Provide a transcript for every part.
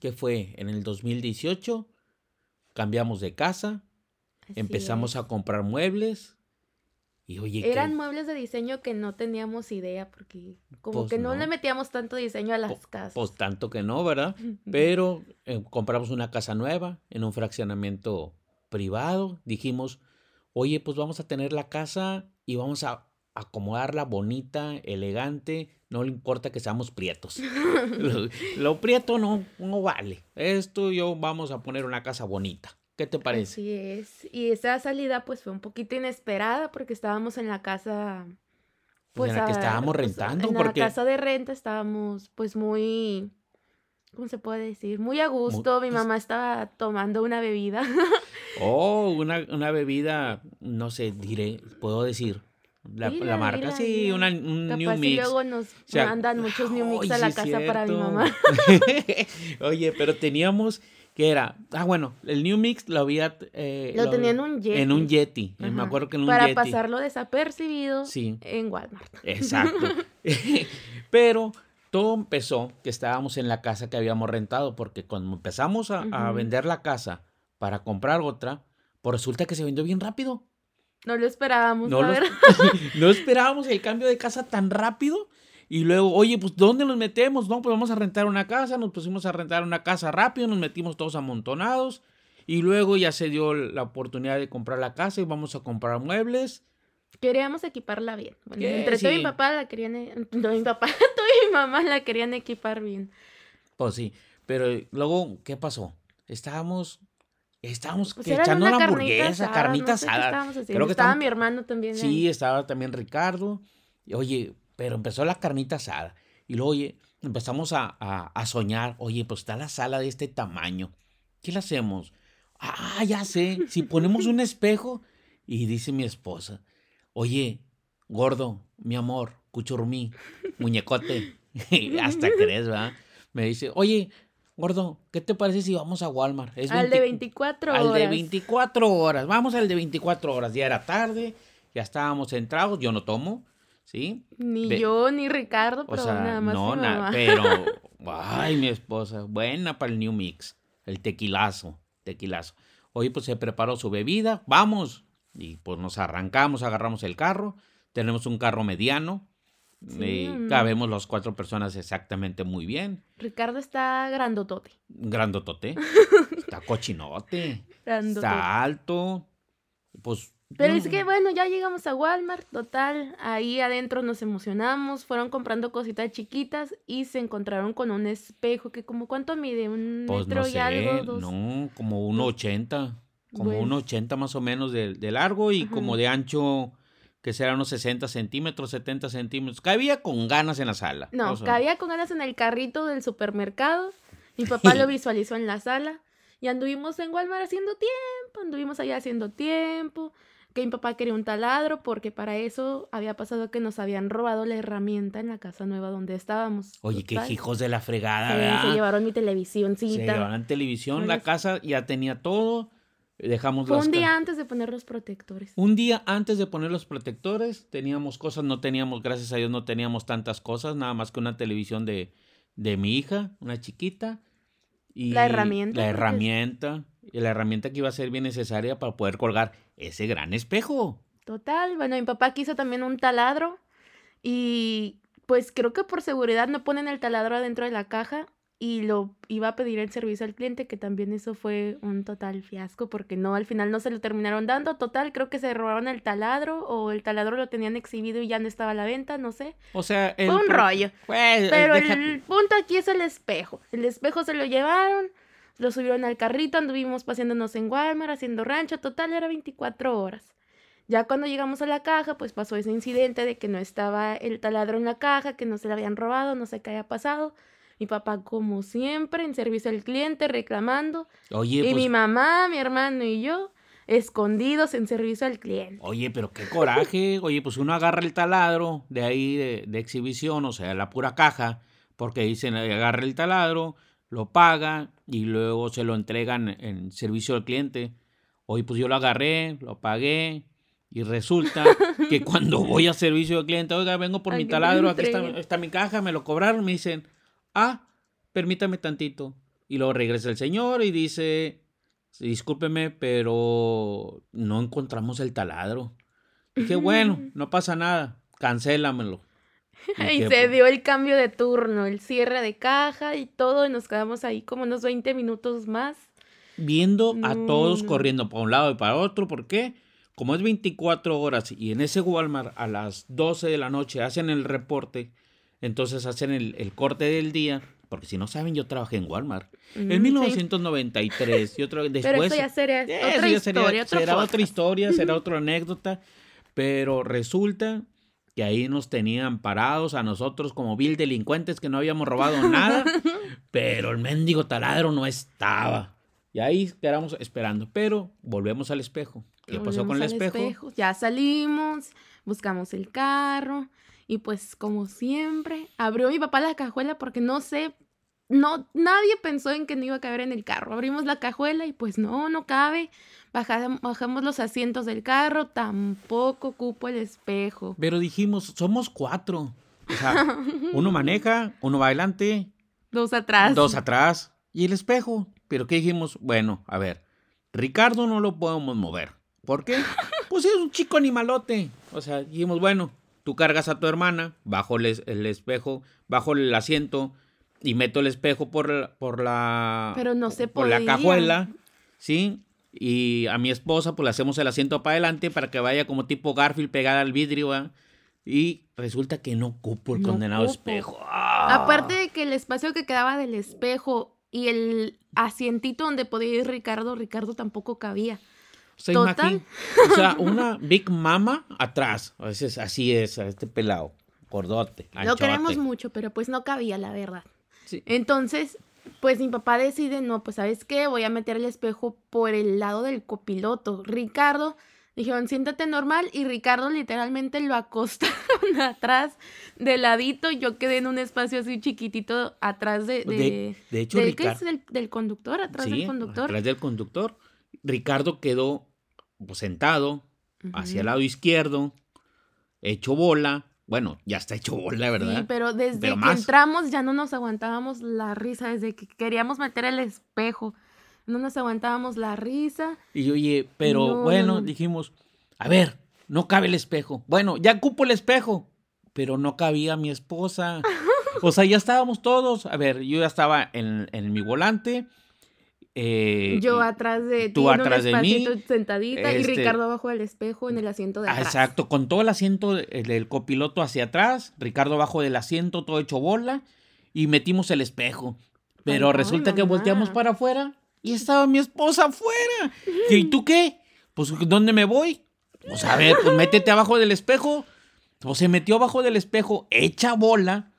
que fue en el 2018, cambiamos de casa, empezamos a comprar muebles. Y oye, Eran muebles de diseño que no teníamos idea, porque como Pues que no, no. le metíamos tanto diseño a las casas. Pues tanto que no, ¿verdad? Pero eh, compramos una casa nueva en un fraccionamiento privado. Dijimos, oye, pues vamos a tener la casa y vamos a acomodarla bonita, elegante. No le importa que seamos prietos. lo, lo prieto no, no vale. Esto yo vamos a poner una casa bonita. ¿Qué te parece? Así es. Y esa salida pues fue un poquito inesperada porque estábamos en la casa Pues en la que estábamos pues, rentando, En porque- la casa de renta estábamos pues muy ¿cómo se puede decir? Muy a gusto. Mi pues- mamá estaba tomando una bebida. Oh, una, una bebida, no sé, diré, puedo decir. La, marca, sí, una, un New Capaz y Mix. luego nos sea, mandan muchos New Mix a la sí casa para mi mamá. Oye, pero teníamos, que era? Ah, bueno, el New Mix lo había... eh, Lo tenía en un Yeti. En un Yeti, eh, me acuerdo que en un Para Yeti. pasarlo desapercibido Sí. en Walmart. Exacto. Pero todo empezó que estábamos en la casa que habíamos rentado, porque cuando empezamos a, a vender la casa para comprar otra, pues resulta que se vendió bien rápido. No lo esperábamos, No, a lo- ver. no esperábamos el cambio de casa tan rápido. Y luego, oye, pues ¿dónde nos metemos? No, pues vamos a rentar una casa. Nos pusimos a rentar una casa rápido, nos metimos todos amontonados. Y luego ya se dio la oportunidad de comprar la casa y vamos a comprar muebles. Queríamos equiparla bien. Entre tú y Sí. mi papá la querían... e- No, mi papá, tú y mi mamá la querían equipar bien. Pues sí. Pero luego, ¿qué pasó? Estábamos, estábamos Pues echando una hamburguesa, asada, carnita no sé asada. Creo que Estaba mi hermano también. Sí, ahí. estaba también Ricardo. Y, oye, pero empezó la carnita asada. Y luego, oye, empezamos a, a- a soñar. Oye, pues está la sala de este tamaño. ¿Qué le hacemos? Ah, ya sé. Si ponemos un espejo. Y dice mi esposa, oye, gordo, mi amor, cuchurmí, muñecote. Hasta crees, ¿verdad? Me dice, oye, gordo, ¿qué te parece si vamos a Walmart? Es Al de 20 24 horas. al de 24 horas. Vamos al de 24 horas. Ya era tarde, ya estábamos centrados. Yo no tomo, ¿sí? Ni Ve- yo ni Ricardo, O pero sea, nada más no, mi na- mamá. pero. Ay, mi esposa. Buena para el New Mix. El tequilazo. Tequilazo. Oye, pues se preparó su bebida. Vamos. Y pues nos arrancamos, agarramos el carro. Tenemos un carro mediano. Sí, eh, mm. cabemos las cuatro personas exactamente muy bien. Ricardo está grandotote. Grandotote. Está cochinote. Grandotote. Está alto. Pues. Pero es que bueno, ya llegamos a Walmart, total, ahí adentro nos emocionamos, fueron comprando cositas chiquitas y se encontraron con un espejo que como cuánto mide, un Pues metro no y algo, dos. no, como 1,80, como Bueno. 1,80 más o menos de, de largo y Ajá. como de ancho, que será unos 60 centímetros, 70 centímetros. Cabía con ganas en la sala. No, o sea, cabía con ganas en el carrito del supermercado. Mi papá lo visualizó en la sala y anduvimos en Walmart haciendo tiempo, anduvimos allá haciendo tiempo. Que mi papá quería un taladro porque para eso había pasado que nos habían robado la herramienta en la casa nueva donde estábamos. Oye, qué Total. hijos de la fregada, Sí, ¿verdad? se llevaron mi Se televisioncita. llevaron televisión, la casa ya tenía todo. Dejamos Fue las un día antes de poner los protectores. Un día antes de poner los protectores, teníamos cosas, no teníamos, gracias a Dios, no teníamos tantas cosas, nada más que una televisión de, de mi hija, una chiquita. Y La herramienta, La herramienta. Y la herramienta que iba a ser bien necesaria para poder colgar ese gran espejo. Total, bueno, mi papá quiso también un taladro y pues creo que por seguridad no ponen el taladro adentro de la caja y lo iba a pedir el servicio al cliente, que también eso fue un total fiasco porque no, al final no se lo terminaron dando. Total, creo que se robaron el taladro o el taladro lo tenían exhibido y ya no estaba a la venta, no sé. O sea, el Fue un rollo. Pero deja- el punto aquí es el espejo. El espejo se lo llevaron, lo subieron al carrito, anduvimos paseándonos en Walmart, haciendo rancho, total era 24 horas. Ya cuando llegamos a la caja, pues pasó ese incidente de que no estaba el taladro en la caja, que no se le habían robado, no sé qué haya pasado. Mi papá, como siempre, en servicio al cliente, reclamando. Oye, y pues, mi mamá, mi hermano y yo, escondidos en servicio al cliente. Oye, pero qué coraje. Oye, pues uno agarra el taladro de ahí de, de exhibición, o sea, la pura caja, porque dicen agarra el taladro, lo paga y luego se lo entregan en servicio al cliente. Oye, pues yo lo agarré, lo pagué y resulta que cuando voy a servicio al cliente, oiga, vengo por mi taladro, aquí está, está mi caja, me lo cobraron, me dicen, ah, permítame tantito. Y luego regresa el señor y dice, discúlpeme, pero no encontramos el taladro. Dije, bueno, no pasa nada, cancélamelo. Y, se dio el cambio de turno, el cierre de caja y todo, y nos quedamos ahí como unos 20 minutos más. Viendo a todos corriendo para un lado y para otro, ¿por qué? Como es 24 horas y en ese Walmart a las 12 de la noche hacen el reporte, entonces hacen el, corte del día, porque si no saben, yo trabajé en Walmart. en 1993 y otro, después... Pero eso ya sería otra historia, será otra historia, será otra anécdota, pero resulta que ahí nos tenían parados a nosotros como vil delincuentes que no habíamos robado nada, pero el mendigo taladro no estaba. Y ahí quedamos esperando, pero volvemos al espejo. ¿Qué pasó con el espejo? Ya salimos, buscamos el carro y pues como siempre, abrió mi papá la cajuela porque no sé, no, nadie pensó en que no iba a caber en el carro. Abrimos la cajuela y pues no, no cabe. Bajamos, los asientos del carro, tampoco cupo el espejo. Pero dijimos, somos cuatro. O sea, uno maneja, uno va adelante. Dos atrás. Dos atrás. Y el espejo. Pero ¿qué dijimos? Bueno, a ver, Ricardo no lo podemos mover. ¿Por qué? Pues es un chico animalote. O sea, dijimos, bueno, tú cargas a tu hermana, bajo el, espejo, bajo el asiento y meto el espejo por, por la... Pero no se Por la cajuela, ¿sí? Y a mi esposa, pues le hacemos el asiento para adelante para que vaya como tipo Garfield pegada al vidrio, Y resulta que no cupo el condenado espejo. Aparte de que el espacio que quedaba del espejo y el asientito donde podía ir Ricardo, Ricardo tampoco cabía. Total. o sea, una Big Mama atrás. A veces así es, a este pelado. Gordote. Lo queremos mucho, pero pues no cabía, la verdad. Entonces, pues mi papá decide, no, pues sabes qué, voy a meter el espejo por el lado del copiloto. Ricardo, dijeron, siéntate normal y Ricardo literalmente lo acostaron atrás de ladito. Yo quedé en un espacio así chiquitito atrás de... De, de, hecho, del, ¿qué es? Del, conductor, atrás del conductor. Atrás del conductor. Ricardo quedó pues, sentado hacia el lado izquierdo, hecho bola, bueno, ya está hecho bola, ¿verdad? Sí, pero desde que entramos ya no nos aguantábamos la risa, desde que queríamos meter el espejo, no nos aguantábamos la risa. Y oye, pero bueno, dijimos, a ver, no cabe el espejo. Bueno, ya cupo el espejo, pero no cabía mi esposa. o sea, ya estábamos todos. A ver, yo ya estaba en, en mi volante eh, yo atrás de ti, tú atrás de mí, sentadita y este Ricardo abajo del espejo en el asiento de atrás. Exacto, con todo el asiento del copiloto hacia atrás, Ricardo abajo del asiento, todo hecho bola, y metimos el espejo. Pero resulta que volteamos para afuera y estaba mi esposa afuera. ¿Y tú qué? Pues, ¿dónde me voy? Pues a ver, pues métete abajo del espejo. Pues se metió abajo del espejo, hecha bola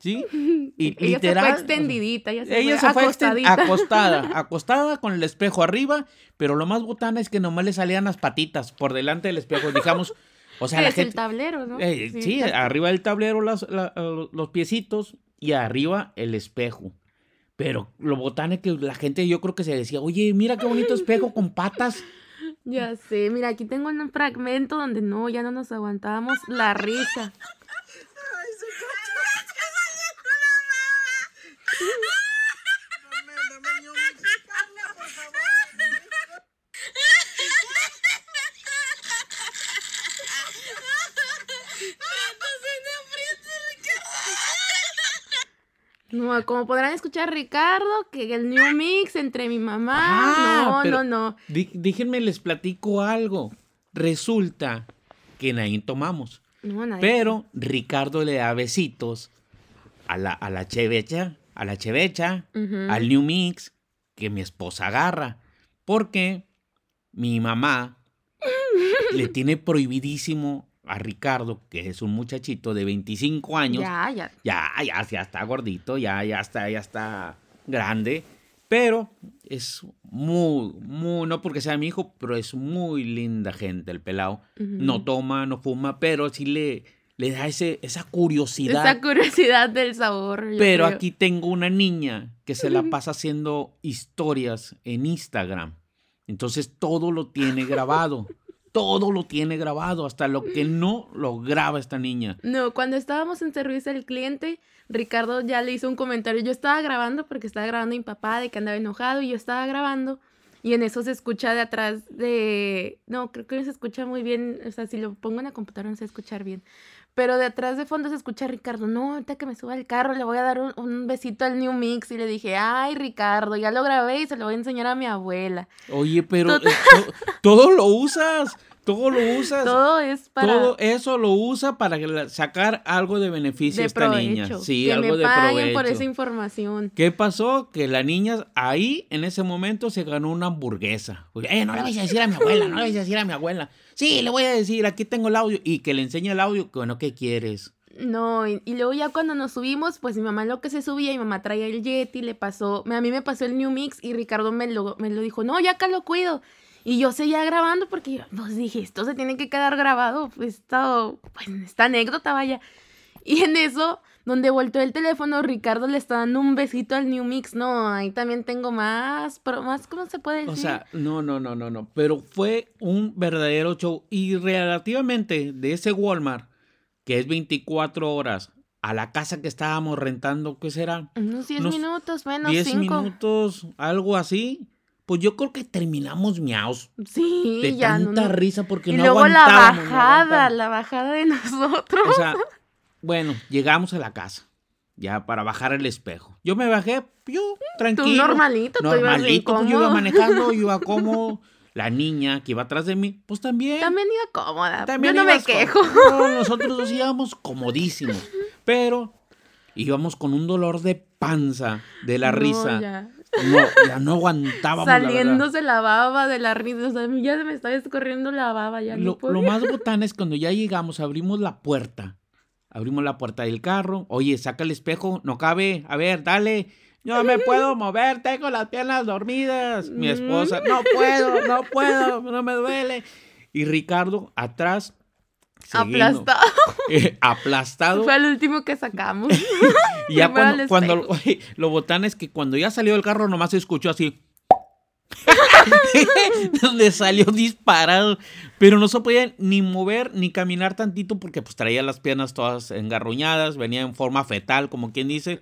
¿Sí? Y ella literal, se fue extendidita, ella se fue, acostada, acostada con el espejo arriba, pero lo más botana es que nomás le salían las patitas por delante del espejo, digamos, o sea, es el tablero, ¿no? Eh, sí, arriba del tablero los, los piecitos y arriba el espejo. Pero lo botana es que la gente yo creo que se decía, oye, mira qué bonito espejo con patas. Ya sé, mira, aquí tengo un fragmento donde no, ya no nos aguantábamos la risa. No, como podrán escuchar Ricardo, que el New Mix entre mi mamá. Ah, no, no, no. Déjenme les platico algo. Resulta que nadie tomamos. Pero Ricardo le da besitos a la, a la chevecha, a la chevecha, al New Mix, que mi esposa agarra. Porque mi mamá le tiene prohibidísimo a Ricardo, que es un muchachito de 25 años. Ya, ya. Ya, ya, ya está gordito, ya, ya está, ya está grande. Pero es muy, muy, no porque sea mi hijo, pero es muy linda gente el pelado. No toma, no fuma, pero sí le, le da ese, esa curiosidad. Esa curiosidad del sabor. Pero aquí tengo una niña que se la pasa haciendo historias en Instagram. Entonces todo lo tiene grabado todo lo tiene grabado, hasta lo que no lo graba esta niña. No, cuando estábamos en servicio al cliente, Ricardo ya le hizo un comentario. Yo estaba grabando porque estaba grabando a mi papá de que andaba enojado y yo estaba grabando. Y en eso se escucha de atrás de... No, creo que se escucha muy bien. O sea, si lo pongo en la computadora no se escuchar bien. Pero de atrás de fondo se escucha a Ricardo. No, ahorita que me suba al carro le voy a dar un, un besito al New Mix. Y le dije, ay, Ricardo, ya lo grabé y se lo voy a enseñar a mi abuela. Oye, pero eh, to- todo lo usas. Todo lo usas. Todo es para... Todo eso lo usa para sacar algo de beneficio de a esta niña. provecho. Sí, que algo me de paguen provecho. por esa información. ¿Qué pasó? Que la niña ahí, en ese momento, se ganó una hamburguesa. Eh, no le vayas a decir a mi abuela, no le vayas a decir a mi abuela. Sí, le voy a decir, aquí tengo el audio. Y que le enseñe el audio, bueno, ¿qué quieres? No, y, y luego ya cuando nos subimos, pues mi mamá lo que se subía, mi mamá traía el Yeti, le pasó, a mí me pasó el New Mix y Ricardo me lo, me lo dijo, no, ya acá lo cuido. Y yo seguía grabando porque yo, pues dije, esto se tiene que quedar grabado, pues, esto, pues esta anécdota vaya. Y en eso, donde volteó el teléfono, Ricardo le está dando un besito al New Mix. No, ahí también tengo más, pero más, ¿cómo se puede decir? O sea, no, no, no, no, no. Pero fue un verdadero show. Y relativamente de ese Walmart, que es 24 horas, a la casa que estábamos rentando, ¿qué será? unos 10 unos minutos, menos 10 5. minutos, algo así. Pues yo creo que terminamos miaos. Sí, De ya no, tanta no. risa porque Y no luego la no bajada, la bajada de nosotros. O sea, bueno, llegamos a la casa. Ya para bajar el espejo. Yo me bajé, yo, tranquilo. Tú normalito, tú ibas Normalito, pues yo iba manejando, yo iba como la niña que iba atrás de mí, pues también. También iba cómoda. también Yo no me quejo. No, nosotros dos íbamos comodísimos. Pero íbamos con un dolor de panza de la No, risa. ya. No, ya no aguantábamos. la. Saliéndose la baba de la risa. O sea, ya se me estaba escorriendo la baba. Ya Lo, más botán es cuando ya llegamos, abrimos la puerta. Abrimos la puerta del carro. Oye, saca el espejo, no cabe. A ver, dale. No me puedo mover, tengo las piernas dormidas. Mi esposa, no puedo, no puedo, no me duele. Y Ricardo atrás, Aplastado. eh, aplastado. Fue el último que sacamos. Y ya primero cuando, al cuando oye, lo botán es que cuando ya salió del carro nomás se escuchó así. Donde salió disparado. Pero no se podía ni mover ni caminar tantito porque pues traía las piernas todas engarruñadas, venía en forma fetal, como quien dice.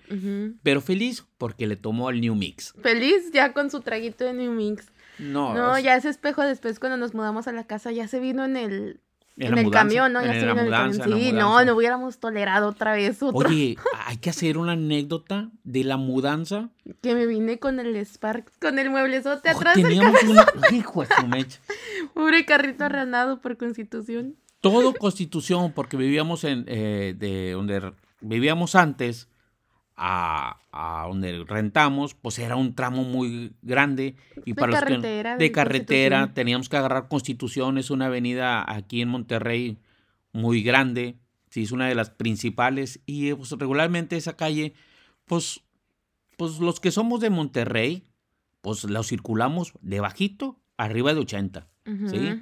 Pero feliz porque le tomó el New Mix. Feliz ya con su traguito de New Mix. No, No, ya ese espejo después cuando nos mudamos a la casa ya se vino en el, en el mudanza, camión, ¿no? Ya en la mudanza, camión. en la Sí, no, no hubiéramos tolerado otra vez otro. Oye, hay que hacer una anécdota de la mudanza. Que me vine con el Spark, con el mueblezote atrás del teníamos un hijo de su mecha. pobre carrito arranado por constitución. todo Constitución, porque vivíamos en eh, de donde vivíamos antes a, a donde rentamos, pues era un tramo muy grande y De para los que- carretera, de de carretera teníamos que agarrar Constitución, es una avenida aquí en Monterrey muy grande, sí es una de las principales y eh, pues, regularmente esa calle, pues, pues los que somos de Monterrey, pues la circulamos de bajito arriba de 80. Ujú. Sí,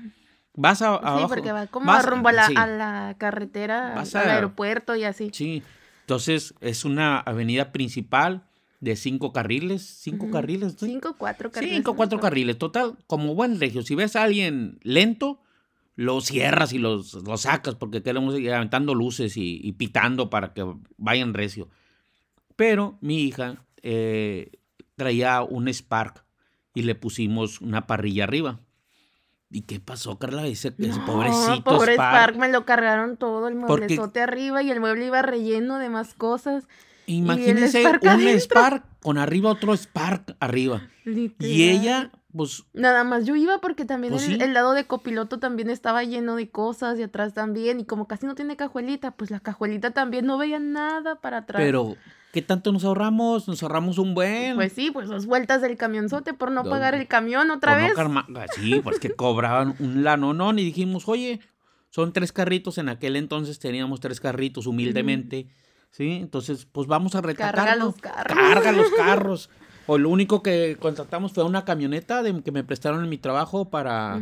Vas a, Sí, abajo. porque va como vas- rumbo a la, sí. a la carretera, Vas al a- aeropuerto y así. Sí, entonces es una avenida principal de cinco carriles, cinco carriles. Cinco, cuatro carriles. cinco, cuatro carriles, total, como buen regio. Si ves a alguien lento, lo cierras y los, lo sacas porque queremos ir aventando luces y, y pitando para que vayan recio. Pero mi hija eh, traía un Spark y le pusimos una parrilla arriba. ¿Y qué pasó, Carla? Ese, ese No, pobrecito pobre Spark. Spark, me lo cargaron todo, el Porque- mueblezote arriba y el mueble iba relleno de más cosas. Imagínense Spark un adentro. Spark con arriba otro Spark arriba. Y ella, pues, Nada más yo iba porque también Pues el, sí. el lado de copiloto también estaba lleno de cosas y atrás también. Y como casi no tiene cajuelita, pues la cajuelita también no veía nada para atrás. pero, ¿qué tanto nos ahorramos? Nos ahorramos un buen. Pues sí, pues dos vueltas del camionzote por no No, pagar el camión otra Por no vez. carma- ah, sí, pues que cobraban un lanonón y dijimos, oye, son tres carritos. En aquel entonces teníamos tres carritos, humildemente. Sí, entonces, pues vamos a Carga retacarlo. los carros. Carga los carros. O lo único que contratamos fue una camioneta de, que me prestaron en mi trabajo para,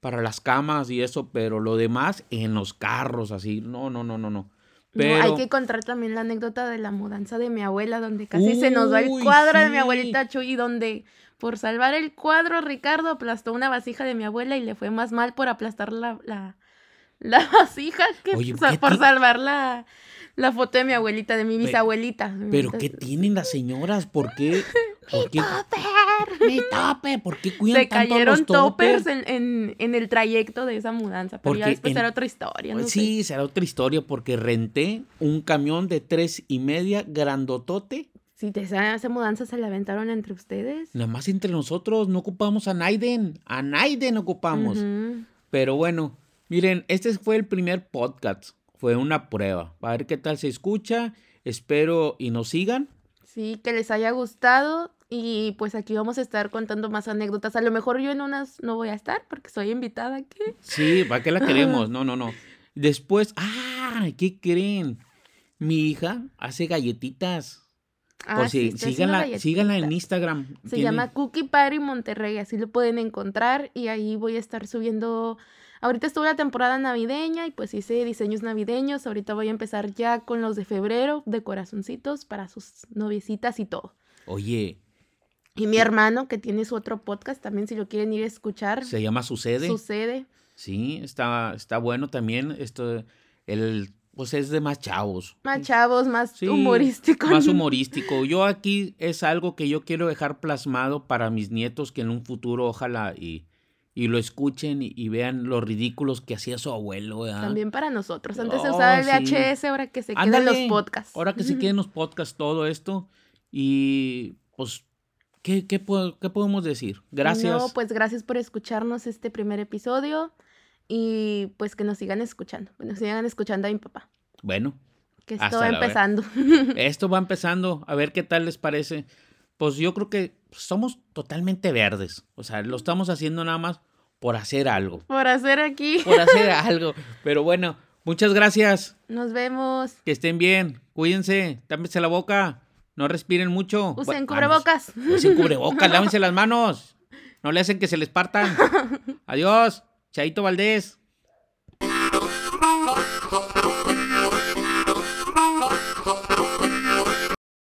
para las camas y eso, pero lo demás en los carros, así. No, no, no, no, no. Pero... hay que contar también la anécdota de la mudanza de mi abuela, donde casi se nos va el cuadro de mi abuelita Chuy, donde por salvar el cuadro Ricardo aplastó una vasija de mi abuela y le fue más mal por aplastar la, la, la vasija que por salvar la, la foto de mi abuelita, de mi bisabuelita. Pero ¿qué tienen las señoras? ¿Por qué? ¿Por qué? Mi topper. ¿Por qué cuidan Se cayeron toppers en, en, en, el trayecto de esa mudanza. Pero ya después será otra historia. No sí, será otra historia porque renté un camión de tres y media grandotote. Si te esa mudanza se la aventaron entre ustedes. Nada más entre nosotros, no ocupamos a Naiden. A Naiden ocupamos. Pero bueno, miren, este fue el primer podcast fue una prueba. A ver qué tal se escucha. Espero y nos sigan. Sí, que les haya gustado. Y pues aquí vamos a estar contando más anécdotas. A lo mejor yo en unas no voy a estar porque soy invitada aquí. Sí, ¿para qué la queremos? No, no, no. Después, ¡ah! ¿Qué creen? Mi hija hace galletitas. Ah, Por si, síganla, síganla en Instagram. Se llama Cookie Party Monterrey, así lo pueden encontrar y ahí voy a estar subiendo Ahorita estuvo la temporada navideña y pues hice diseños navideños. Ahorita voy a empezar ya con los de febrero, de corazoncitos para sus noviecitas y todo. Oye. Y mi hermano, que tiene su otro podcast, también si lo quieren ir a escuchar. Se llama Sucede. Sucede. Sí, está, está bueno también. Esto, el, pues es de más chavos. Más chavos, más humorístico. Más humorístico. Yo aquí es algo que yo quiero dejar plasmado para mis nietos que en un futuro ojalá y y lo escuchen y, vean los ridículos que hacía su abuelo. También para nosotros. Antes se usaba el VHS, ahora que se quedan los podcasts. Ahora que se queden los podcasts, todo esto. Y pues, ¿qué, qué, qué podemos decir? Gracias. No, pues gracias por escucharnos este primer episodio. Y pues que nos sigan escuchando. Que nos sigan escuchando a mi papá. Bueno. Que esto va empezando. Esto va empezando. A ver qué tal les parece. Pues yo creo que somos totalmente verdes. O sea, lo estamos haciendo nada más por hacer algo. Por hacer aquí. Por hacer algo. Pero bueno, muchas gracias. Nos vemos. Que estén bien. Cuídense. Támense la boca. No respiren mucho. Usen cubrebocas. Usen cubrebocas. lávense las manos. No le hacen que se les partan. Adiós. Chaito Valdés.